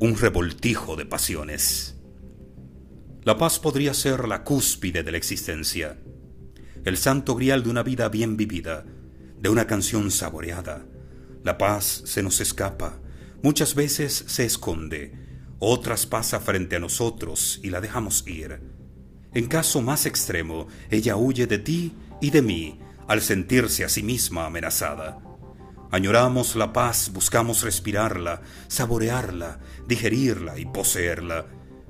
un revoltijo de pasiones. La paz podría ser la cúspide de la existencia, el santo grial de una vida bien vivida, de una canción saboreada. La paz se nos escapa, muchas veces se esconde, otras pasa frente a nosotros y la dejamos ir. En caso más extremo, ella huye de ti y de mí al sentirse a sí misma amenazada. Añoramos la paz, buscamos respirarla, saborearla, digerirla y poseerla.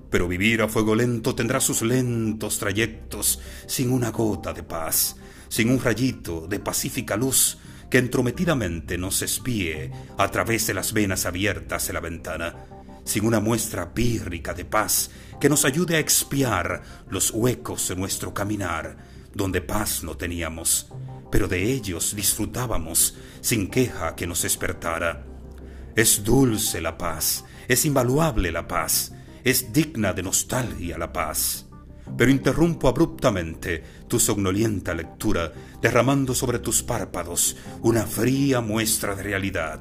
Pero vivir a fuego lento tendrá sus lentos trayectos, sin una gota de paz, sin un rayito de pacífica luz que entrometidamente nos espíe a través de las venas abiertas de la ventana, sin una muestra pírrica de paz que nos ayude a expiar los huecos de nuestro caminar, donde paz no teníamos, pero de ellos disfrutábamos sin queja que nos despertara. Es dulce la paz, es invaluable la paz, es digna de nostalgia la paz. Pero interrumpo abruptamente tu somnolienta lectura, derramando sobre tus párpados una fría muestra de realidad.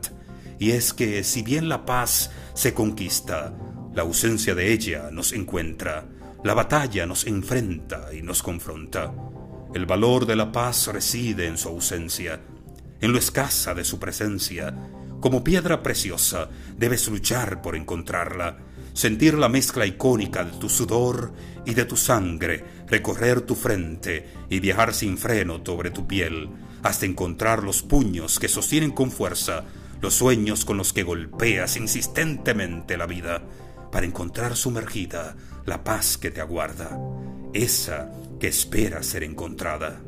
Y es que si bien la paz se conquista, la ausencia de ella nos encuentra, la batalla nos enfrenta y nos confronta. El valor de la paz reside en su ausencia, en lo escasa de su presencia. Como piedra preciosa, debes luchar por encontrarla, sentir la mezcla icónica de tu sudor y de tu sangre, recorrer tu frente y viajar sin freno sobre tu piel, hasta encontrar los puños que sostienen con fuerza los sueños con los que golpeas insistentemente la vida, para encontrar sumergida la paz que te aguarda, esa que espera ser encontrada.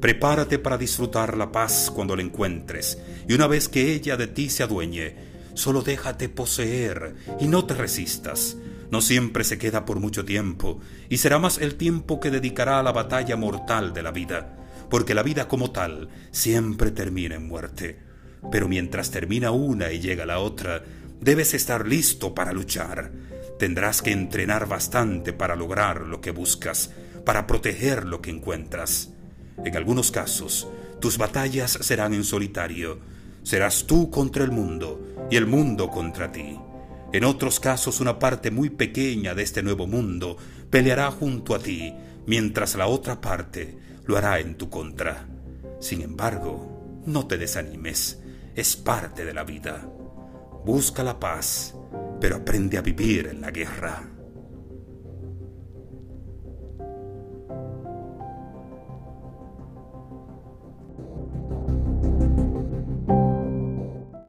Prepárate para disfrutar la paz cuando la encuentres, y una vez que ella de ti se adueñe, solo déjate poseer y no te resistas. No siempre se queda por mucho tiempo, y será más el tiempo que dedicará a la batalla mortal de la vida, porque la vida como tal siempre termina en muerte. Pero mientras termina una y llega la otra, debes estar listo para luchar. Tendrás que entrenar bastante para lograr lo que buscas, para proteger lo que encuentras. En algunos casos, tus batallas serán en solitario. Serás tú contra el mundo y el mundo contra ti. En otros casos, una parte muy pequeña de este nuevo mundo peleará junto a ti, mientras la otra parte lo hará en tu contra. Sin embargo, no te desanimes, es parte de la vida. Busca la paz, pero aprende a vivir en la guerra.